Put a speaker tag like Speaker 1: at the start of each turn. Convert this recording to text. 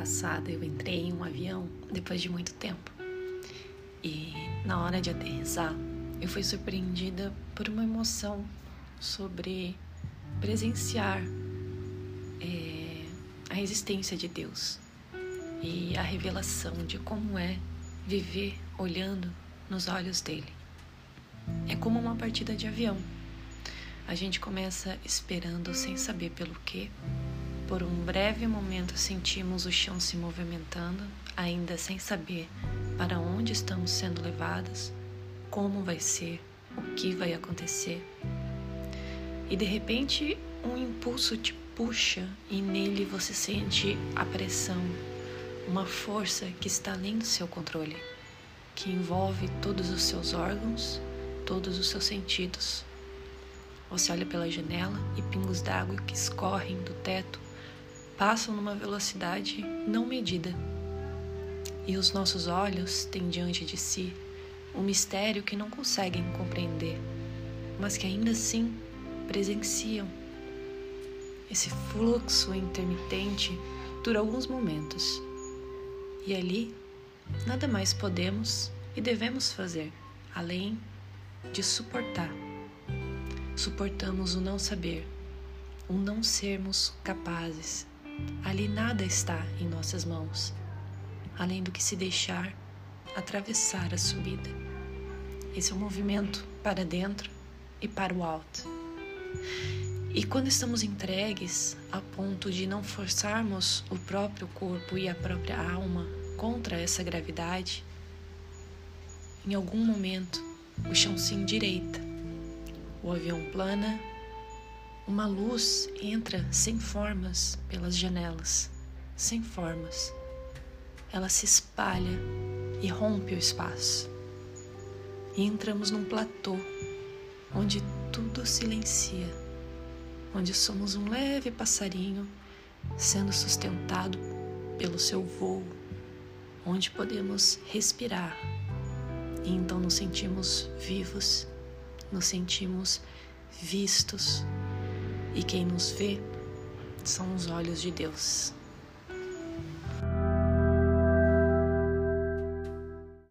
Speaker 1: passada eu entrei em um avião depois de muito tempo. E na hora de aterrissar, eu fui surpreendida por uma emoção sobre presenciar é, a existência de Deus e a revelação de como é viver olhando nos olhos dele. É como uma partida de avião. A gente começa esperando sem saber pelo que. Por um breve momento sentimos o chão se movimentando, ainda sem saber para onde estamos sendo levados, como vai ser, o que vai acontecer. E de repente um impulso te puxa e nele você sente a pressão, uma força que está além do seu controle, que envolve todos os seus órgãos, todos os seus sentidos. Você olha pela janela e pingos d'água que escorrem do teto passam numa velocidade não medida. E os nossos olhos têm diante de si um mistério que não conseguem compreender, mas que ainda assim presenciam. Esse fluxo intermitente dura alguns momentos. E ali, nada mais podemos e devemos fazer além de suportar. Suportamos o não saber, o não sermos capazes. Ali nada está em nossas mãos, além do que se deixar atravessar a subida. Esse é um movimento para dentro e para o alto. E quando estamos entregues a ponto de não forçarmos o próprio corpo e a própria alma contra essa gravidade, em algum momento o chão se endireita, o avião plana, uma luz entra sem formas pelas janelas, sem formas. Ela se espalha e rompe o espaço. E entramos num platô onde tudo silencia, onde somos um leve passarinho sendo sustentado pelo seu voo, onde podemos respirar e então nos sentimos vivos, nos sentimos vistos e quem nos vê são os olhos de Deus.